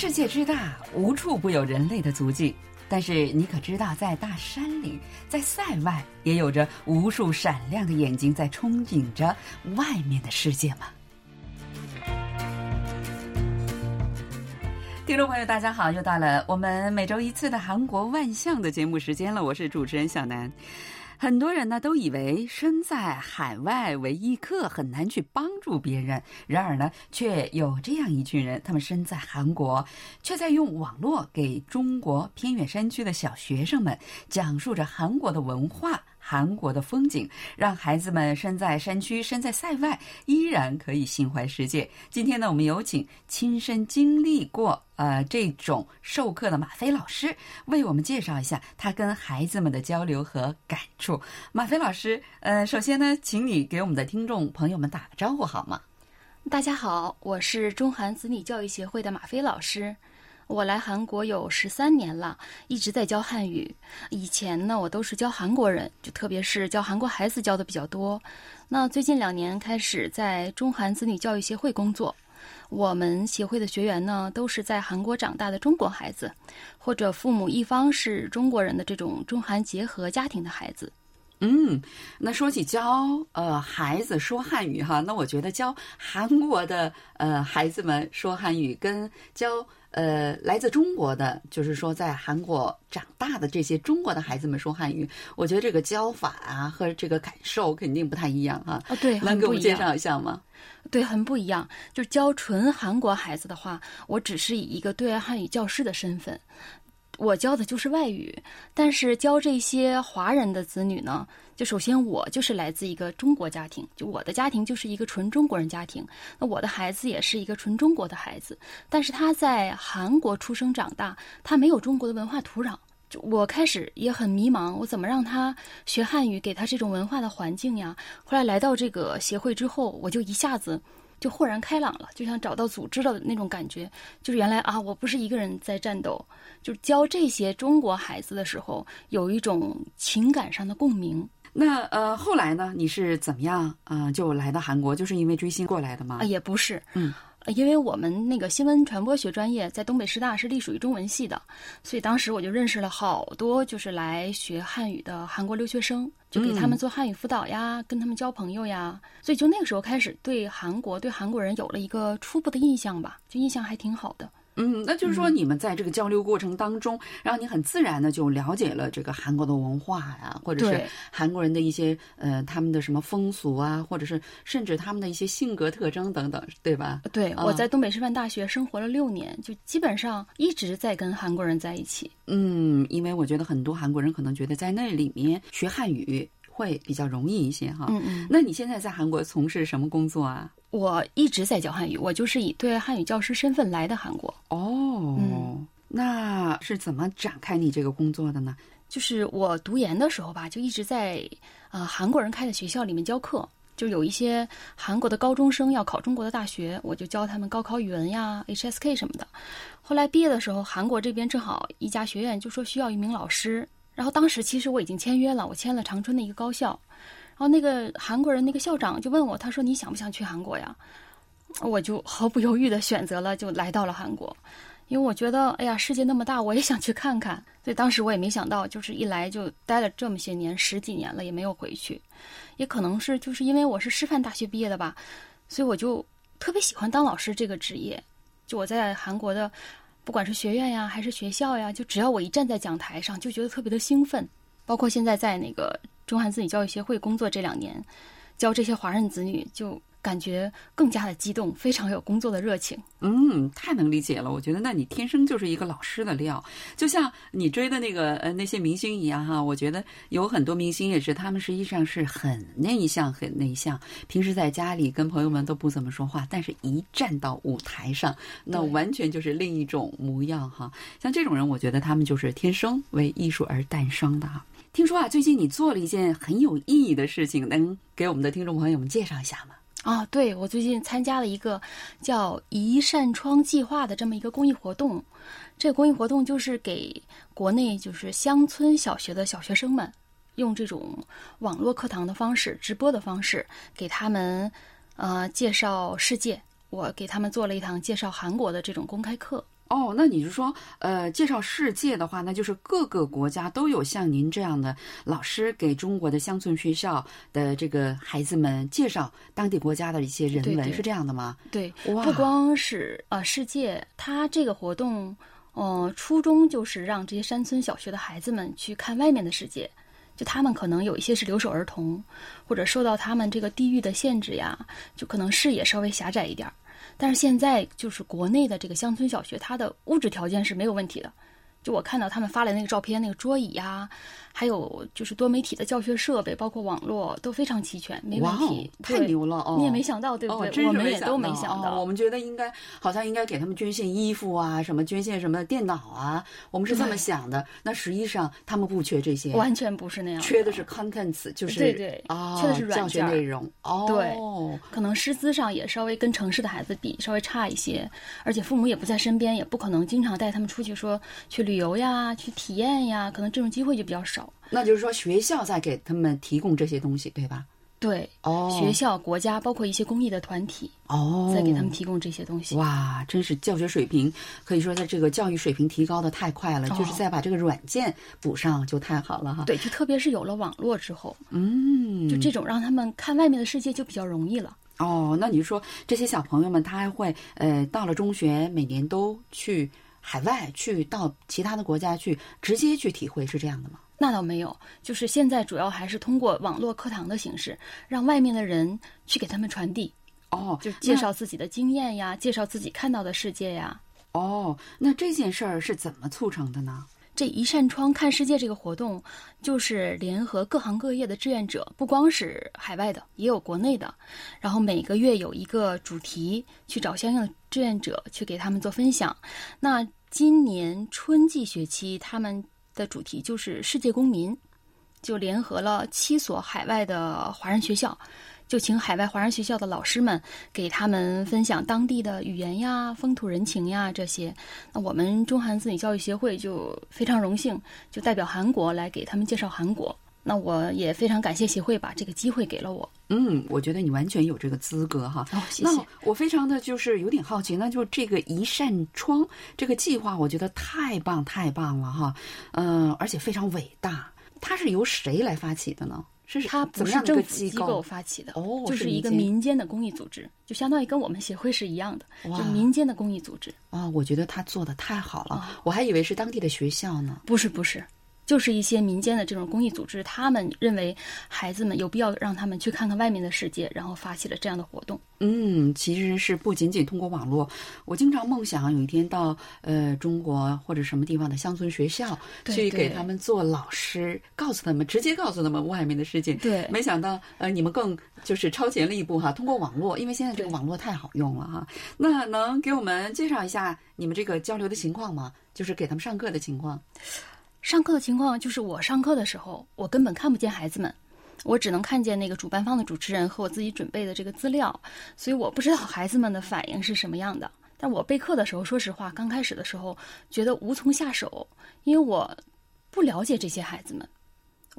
世界之大，无处不有人类的足迹。但是你可知道，在大山里，在塞外，也有着无数闪亮的眼睛在憧憬着外面的世界吗？听众朋友，大家好，又到了我们每周一次的韩国万象的节目时间了。我是主持人小南。很多人呢都以为身在海外为异客很难去帮助别人，然而呢，却有这样一群人，他们身在韩国，却在用网络给中国偏远山区的小学生们讲述着韩国的文化。韩国的风景，让孩子们身在山区、身在塞外，依然可以心怀世界。今天呢，我们有请亲身经历过呃这种授课的马飞老师，为我们介绍一下他跟孩子们的交流和感触。马飞老师，呃，首先呢，请你给我们的听众朋友们打个招呼好吗？大家好，我是中韩子女教育协会的马飞老师。我来韩国有十三年了，一直在教汉语。以前呢，我都是教韩国人，就特别是教韩国孩子教的比较多。那最近两年开始在中韩子女教育协会工作，我们协会的学员呢，都是在韩国长大的中国孩子，或者父母一方是中国人的这种中韩结合家庭的孩子。嗯，那说起教呃孩子说汉语哈，那我觉得教韩国的呃孩子们说汉语跟教。呃，来自中国的，就是说在韩国长大的这些中国的孩子们说汉语，我觉得这个教法啊和这个感受肯定不太一样啊。啊，对，能给我们介绍一下吗？对，很不一样。就教纯韩国孩子的话，我只是以一个对外汉语教师的身份。我教的就是外语，但是教这些华人的子女呢，就首先我就是来自一个中国家庭，就我的家庭就是一个纯中国人家庭，那我的孩子也是一个纯中国的孩子，但是他在韩国出生长大，他没有中国的文化土壤，就我开始也很迷茫，我怎么让他学汉语，给他这种文化的环境呀？后来来到这个协会之后，我就一下子。就豁然开朗了，就像找到组织的那种感觉。就是原来啊，我不是一个人在战斗。就是教这些中国孩子的时候，有一种情感上的共鸣。那呃，后来呢？你是怎么样啊？就来到韩国，就是因为追星过来的吗？啊，也不是，嗯。因为我们那个新闻传播学专业在东北师大是隶属于中文系的，所以当时我就认识了好多就是来学汉语的韩国留学生，就给他们做汉语辅导呀，跟他们交朋友呀，所以就那个时候开始对韩国、对韩国人有了一个初步的印象吧，就印象还挺好的。嗯，那就是说，你们在这个交流过程当中，然后你很自然的就了解了这个韩国的文化呀，或者是韩国人的一些呃他们的什么风俗啊，或者是甚至他们的一些性格特征等等，对吧？对，我在东北师范大学生活了六年，就基本上一直在跟韩国人在一起。嗯，因为我觉得很多韩国人可能觉得在那里面学汉语会比较容易一些哈。嗯嗯。那你现在在韩国从事什么工作啊？我一直在教汉语，我就是以对外汉语教师身份来的韩国。哦，那是怎么展开你这个工作的呢？就是我读研的时候吧，就一直在呃韩国人开的学校里面教课，就有一些韩国的高中生要考中国的大学，我就教他们高考语文呀、HSK 什么的。后来毕业的时候，韩国这边正好一家学院就说需要一名老师，然后当时其实我已经签约了，我签了长春的一个高校。然后那个韩国人那个校长就问我，他说你想不想去韩国呀？我就毫不犹豫的选择了，就来到了韩国，因为我觉得，哎呀，世界那么大，我也想去看看。所以当时我也没想到，就是一来就待了这么些年，十几年了也没有回去。也可能是就是因为我是师范大学毕业的吧，所以我就特别喜欢当老师这个职业。就我在韩国的，不管是学院呀还是学校呀，就只要我一站在讲台上，就觉得特别的兴奋。包括现在在那个。中韩子女教育协会工作这两年，教这些华人子女就感觉更加的激动，非常有工作的热情。嗯，太能理解了。我觉得那你天生就是一个老师的料，就像你追的那个呃那些明星一样哈。我觉得有很多明星也是，他们实际上是很内向，很内向，平时在家里跟朋友们都不怎么说话，但是一站到舞台上，那完全就是另一种模样哈。像这种人，我觉得他们就是天生为艺术而诞生的哈。听说啊，最近你做了一件很有意义的事情，能给我们的听众朋友们介绍一下吗？啊，对，我最近参加了一个叫“一扇窗计划”的这么一个公益活动。这个公益活动就是给国内就是乡村小学的小学生们，用这种网络课堂的方式、直播的方式，给他们呃介绍世界。我给他们做了一堂介绍韩国的这种公开课。哦，那你是说，呃，介绍世界的话，那就是各个国家都有像您这样的老师给中国的乡村学校的这个孩子们介绍当地国家的一些人文，对对是这样的吗？对，不光是呃世界，它这个活动，呃，初衷就是让这些山村小学的孩子们去看外面的世界。就他们可能有一些是留守儿童，或者受到他们这个地域的限制呀，就可能视野稍微狭窄一点儿。但是现在就是国内的这个乡村小学，它的物质条件是没有问题的。就我看到他们发来那个照片，那个桌椅呀，还有就是多媒体的教学设备，包括网络都非常齐全，没问题。，太牛了哦！你也没想到，对不哦，对？真是我们也都没想到。哦。我们觉得应该好像应该给他们捐献衣服啊，什么捐献什么电脑啊，我们是这么想的。那实际上他们不缺这些，完全不是那样，缺的是 contents，就是对对啊，缺的是软教学件内容。哦，对可能师资上也稍微跟城市的孩子比稍微差一些，而且父母也不在身边，也不可能经常带他们出去说去旅游呀、去体验呀，可能这种机会就比较少。那就是说学校在给他们提供这些东西，对吧？对，哦，学校、国家，包括一些公益的团体，哦，在给他们提供这些东西。哇，真是教学水平可以说在这个教育水平提高的太快了，就是哦再把这个软件补上就太好了哈。对，就特别是有了网络之后，嗯，就这种让他们看外面的世界就比较容易了。哦，那你说这些小朋友们，他还会呃，到了中学，每年都去海外，去到其他的国家去，直接去体会，是这样的吗？那倒没有，就是现在主要还是通过网络课堂的形式，让外面的人去给他们传递，哦，就介绍自己的经验呀，介绍自己看到的世界呀。哦，那这件事儿是怎么促成的呢？这一扇窗看世界这个活动，就是联合各行各业的志愿者，不光是海外的，也有国内的。然后每个月有一个主题，去找相应的志愿者去给他们做分享。那今年春季学期，他们的主题就是世界公民，就联合了七所海外的华人学校。就请海外华人学校的老师们给他们分享当地的语言呀、风土人情呀这些。那我们中韩子女教育协会就非常荣幸，就代表韩国来给他们介绍韩国。那我也非常感谢协会把这个机会给了我。嗯，我觉得你完全有这个资格哈。哦，谢那谢。我非常的就是有点好奇，那就这个一扇窗这个计划，我觉得太棒太棒了哈，嗯、而且非常伟大。它是由谁来发起的呢？是它不是政个机府机构发起的，哦就是是一个民间的公益组织，就相当于跟我们协会是一样的，哇就民间的公益组织。啊，我觉得他做的太好了，哦我还以为是当地的学校呢。不是不是，就是一些民间的这种公益组织，他们认为孩子们有必要让他们去看看外面的世界，然后发起了这样的活动。嗯，其实是不仅仅通过网络，我经常梦想有一天到呃中国或者什么地方的乡村学校对去给他们做老师，告诉他们，直接告诉他们外面的世界。对没想到呃你们更就是超前了一步哈，通过网络，因为现在这个网络太好用了哈。那能给我们介绍一下你们这个交流的情况吗？就是给他们上课的情况。上课的情况就是我上课的时候，我根本看不见孩子们，我只能看见那个主办方的主持人和我自己准备的这个资料，所以我不知道孩子们的反应是什么样的。但我备课的时候，说实话，刚开始的时候觉得无从下手，因为我不了解这些孩子们。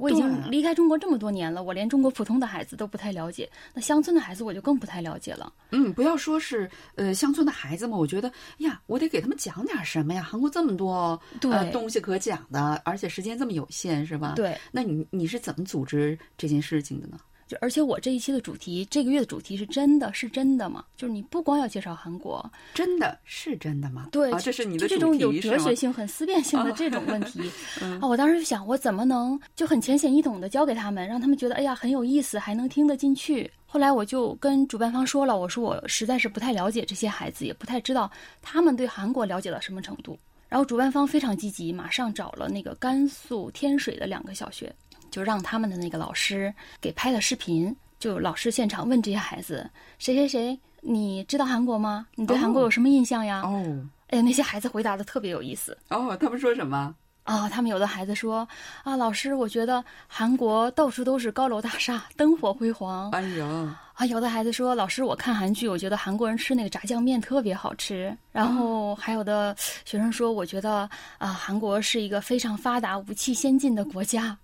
我已经离开中国这么多年了，我连中国普通的孩子都不太了解，那乡村的孩子我就更不太了解了。嗯，不要说是呃乡村的孩子嘛，我觉得呀，我得给他们讲点什么呀。韩国这么多对呃东西可讲的，而且时间这么有限，是吧？。对，那你你是怎么组织这件事情的呢？就而且我这一期的主题，这个月的主题是真的是真的吗？就是你不光要介绍韩国，真的是真的吗？对，啊，这是你的就这种有哲学性、很思辨性的这种问题 嗯啊，我当时就想，我怎么能就很浅显易懂的教给他们，让他们觉得哎呀很有意思，还能听得进去。后来我就跟主办方说了，我说我实在是不太了解这些孩子，也不太知道他们对韩国了解到什么程度。然后主办方非常积极，马上找了那个甘肃天水的两个小学，就让他们的那个老师给拍了视频，就老师现场问这些孩子谁谁谁，你知道韩国吗？你对韩国哦有什么印象呀？哦哎呀，那些孩子回答的特别有意思哦，他们说什么？啊！他们有的孩子说啊，老师，我觉得韩国到处都是高楼大厦，灯火辉煌哎呦，啊。有的孩子说，老师，我看韩剧，我觉得韩国人吃那个炸酱面特别好吃。然后还有的学生说，我觉得啊，韩国是一个非常发达、武器先进的国家。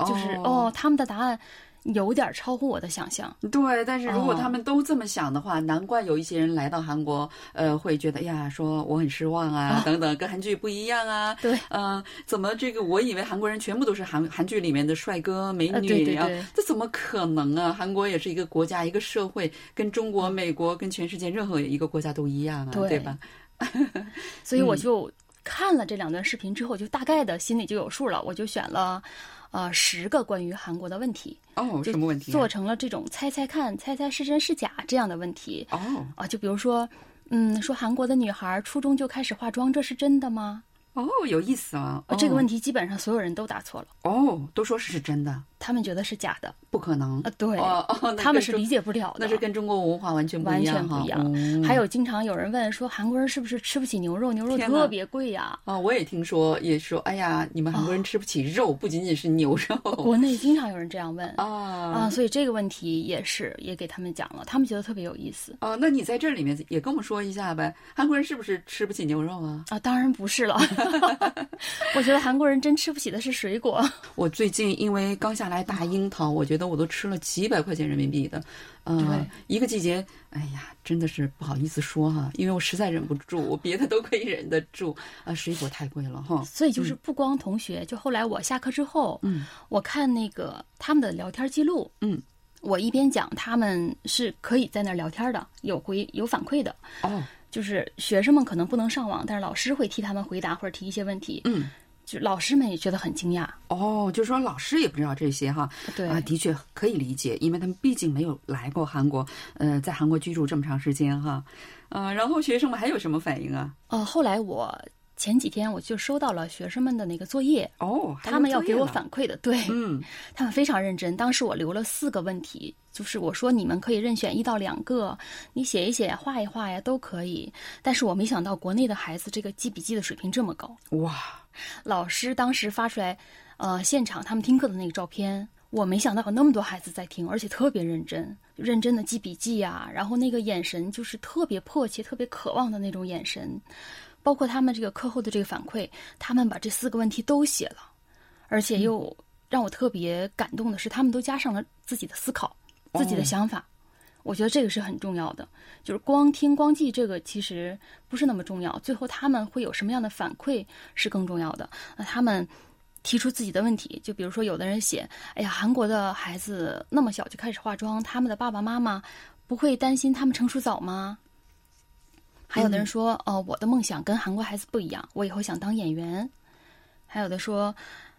就是哦哦他们的答案有点超乎我的想象。对，但是如果哦他们都这么想的话，难怪有一些人来到韩国，呃，会觉得哎呀，说我很失望啊，等等，跟韩剧不一样啊。对，呃，怎么这个？我以为韩国人全部都是韩韩剧里面的帅哥美女啊对，这怎么可能啊？韩国也是一个国家，一个社会，跟中国、美国、跟全世界任何一个国家都一样啊，对对吧？所以我就看了这两段视频之后，就大概的心里就有数了。我就选了，呃，十个关于韩国的问题，哦，就什么问题、啊？做成了这种猜猜看、猜猜是真是假这样的问题哦啊。就比如说，嗯，说韩国的女孩初中就开始化妆，这是真的吗？哦，有意思啊！呃这个问题题基本上所有人都答错了，哦，都说是真的，他们觉得是假的不可能啊。对，他们是理解不了的。那是跟中国文化完全不完一样不一样。哦还有经常有人问说，韩国人是不是吃不起牛肉？牛肉特别贵呀、啊，我也听说，也说，哎呀，你们韩国人吃不起肉，不仅仅是牛肉国内经常有人这样问 啊啊所以这个问题也是也给他们讲了，他们觉得特别有意思哦。那你在这里面也跟我们说一下呗，韩国人是不是吃不起牛肉啊？啊。当然不是了，我觉得韩国人真吃不起的是水果。我最近因为刚下来大樱桃，我觉得我都吃了几百块钱人民币的，呃，一个季节，哎呀，真的是不好意思说哈，因为我实在忍不住，我别的都可以忍得住，啊，水果太贵了哈。所以就是不光同学，就后来我下课之后，嗯，我看那个他们的聊天记录，嗯，我一边讲，他们是可以在那儿聊天的，有回有反馈的。哦，就是学生们可能不能上网，但是老师会替他们回答或者提一些问题。嗯，就老师们也觉得很惊讶。哦，就说老师也不知道这些哈，对啊，的确可以理解，因为他们毕竟没有来过韩国，呃，在韩国居住这么长时间哈，呃，然后学生们还有什么反应啊？呃，后来我前几天我就收到了学生们的那个作业，哦，他们要给我反馈的，对、嗯，他们非常认真。当时我留了四个问题，就是我说你们可以任选一到两个，你写一写，画一画呀，都可以。但是我没想到国内的孩子这个记笔记的水平这么高。哇，老师当时发出来，呃，现场他们听课的那个照片，我没想到有那么多孩子在听，而且特别认真，认真的记笔记呀、然后那个眼神就是特别迫切、特别渴望的那种眼神，包括他们这个课后的这个反馈，他们把这四个问题都写了，而且又让我特别感动的是，他们都加上了自己的思考、自己的哦想法。我觉得这个是很重要的，就是光听光记这个其实不是那么重要，最后他们会有什么样的反馈是更重要的。那他们提出自己的问题，就比如说有的人写：“哎呀，韩国的孩子那么小就开始化妆，他们的爸爸妈妈不会担心他们成熟早吗？”还有的人说：“哦、我的梦想跟韩国孩子不一样，我以后想当演员。”还有的说：“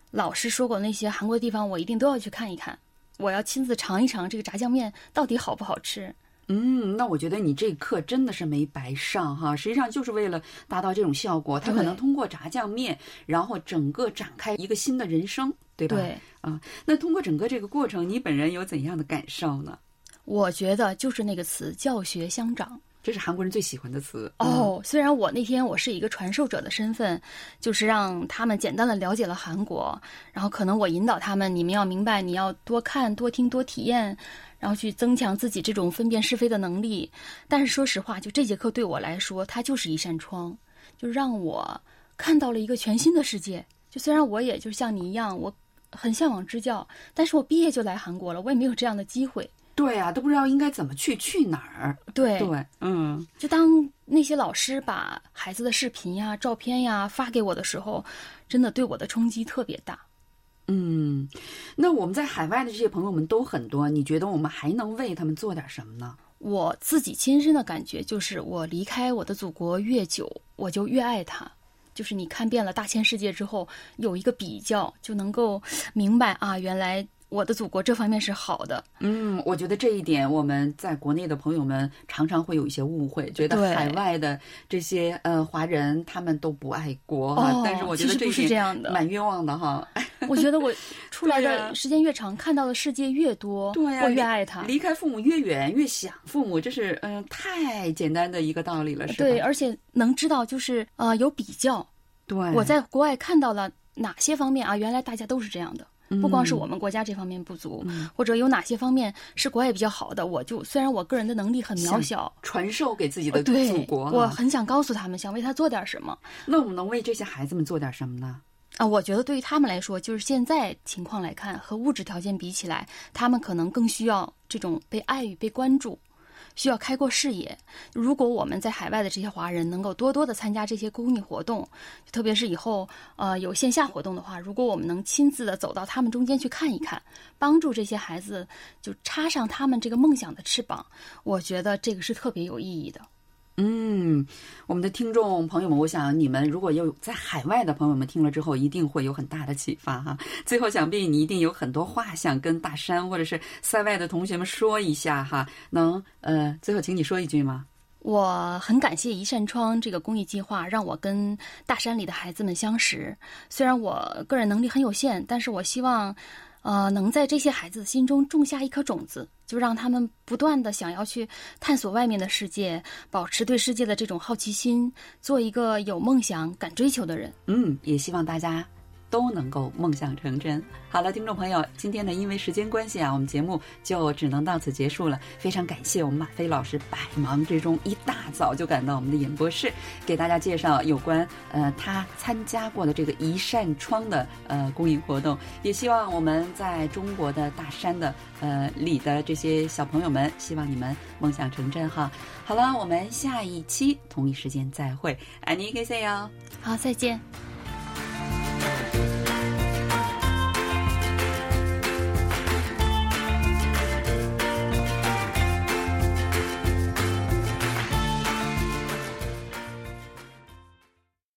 老师说过那些韩国地方，我一定都要去看一看。”我要亲自尝一尝这个炸酱面到底好不好吃。嗯，那我觉得你这课真的是没白上哈，实际上就是为了达到这种效果，他可能通过炸酱面，然后整个展开一个新的人生，对吧？对，啊，那通过整个这个过程，你本人有怎样的感受呢？我觉得就是那个词“教学相长”。这是韩国人最喜欢的词嗯哦，虽然我那天我是一个传授者的身份，就是让他们简单的了解了韩国，然后可能我引导他们，你们要明白，你要多看、多听、多体验，然后去增强自己这种分辨是非的能力。但是说实话，就这节课对我来说，它就是一扇窗，就让我看到了一个全新的世界。就虽然我也就像你一样，我很向往支教，但是我毕业就来韩国了，我也没有这样的机会。对啊，都不知道应该怎么去，去哪儿。对对，嗯，就当那些老师把孩子的视频呀、照片呀发给我的时候，真的对我的冲击特别大。嗯，那我们在海外的这些朋友们都很多，你觉得我们还能为他们做点什么呢？我自己亲身的感觉就是，我离开我的祖国越久，我就越爱它。就是你看遍了大千世界之后，有一个比较，就能够明白啊，原来我的祖国这方面是好的。嗯，我觉得这一点我们在国内的朋友们常常会有一些误会，觉得海外的这些呃华人他们都不爱国哈。哦但是我觉得其实不是这样的蛮冤枉的哈。我觉得我出 来的时间越长，看到的世界越多，我越爱他。离开父母越远，越想父母，这是嗯、呃太简单的一个道理了，是吧？对，而且能知道就是呃有比较，对，我在国外看到了哪些方面啊？原来大家都是这样的，不光是我们国家这方面不足，或者有哪些方面是国外比较好的，我就虽然我个人的能力很渺小，传授给自己的祖国哈。我很想告诉他们，想为他做点什么。那我们能为这些孩子们做点什么呢？啊，我觉得对于他们来说，就是现在情况来看，和物质条件比起来，他们可能更需要这种被爱与被关注。需要开阔视野。如果我们在海外的这些华人能够多多的参加这些公益活动，特别是以后呃有线下活动的话，如果我们能亲自的走到他们中间去看一看，帮助这些孩子就插上他们这个梦想的翅膀，我觉得这个是特别有意义的。嗯，我们的听众朋友们，我想你们如果有在海外的朋友们听了之后，一定会有很大的启发哈。最后，想必你一定有很多话想跟大山或者是塞外的同学们说一下哈。能呃，最后请你说一句吗？我很感谢一扇窗这个公益计划，让我跟大山里的孩子们相识。虽然我个人能力很有限，但是我希望。呃，能在这些孩子心中种下一颗种子，就让他们不断的想要去探索外面的世界，保持对世界的这种好奇心，做一个有梦想、敢追求的人。嗯，也希望大家。都能够梦想成真。好了，听众朋友，今天呢，因为时间关系啊，我们节目就只能到此结束了。非常感谢我们马飞老师百忙之中一大早就赶到我们的演播室，给大家介绍有关呃他参加过的这个一扇窗的呃公益活动。也希望我们在中国的大山的呃里的这些小朋友们，希望你们梦想成真哈。好了，我们下一期同一时间再会，爱你，谢谢哟。好，再见。